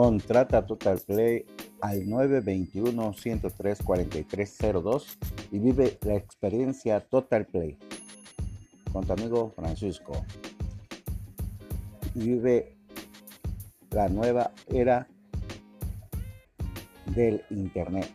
Contrata Total Play al 921-103-4302 y vive la experiencia Total Play con tu amigo Francisco. Vive la nueva era del Internet.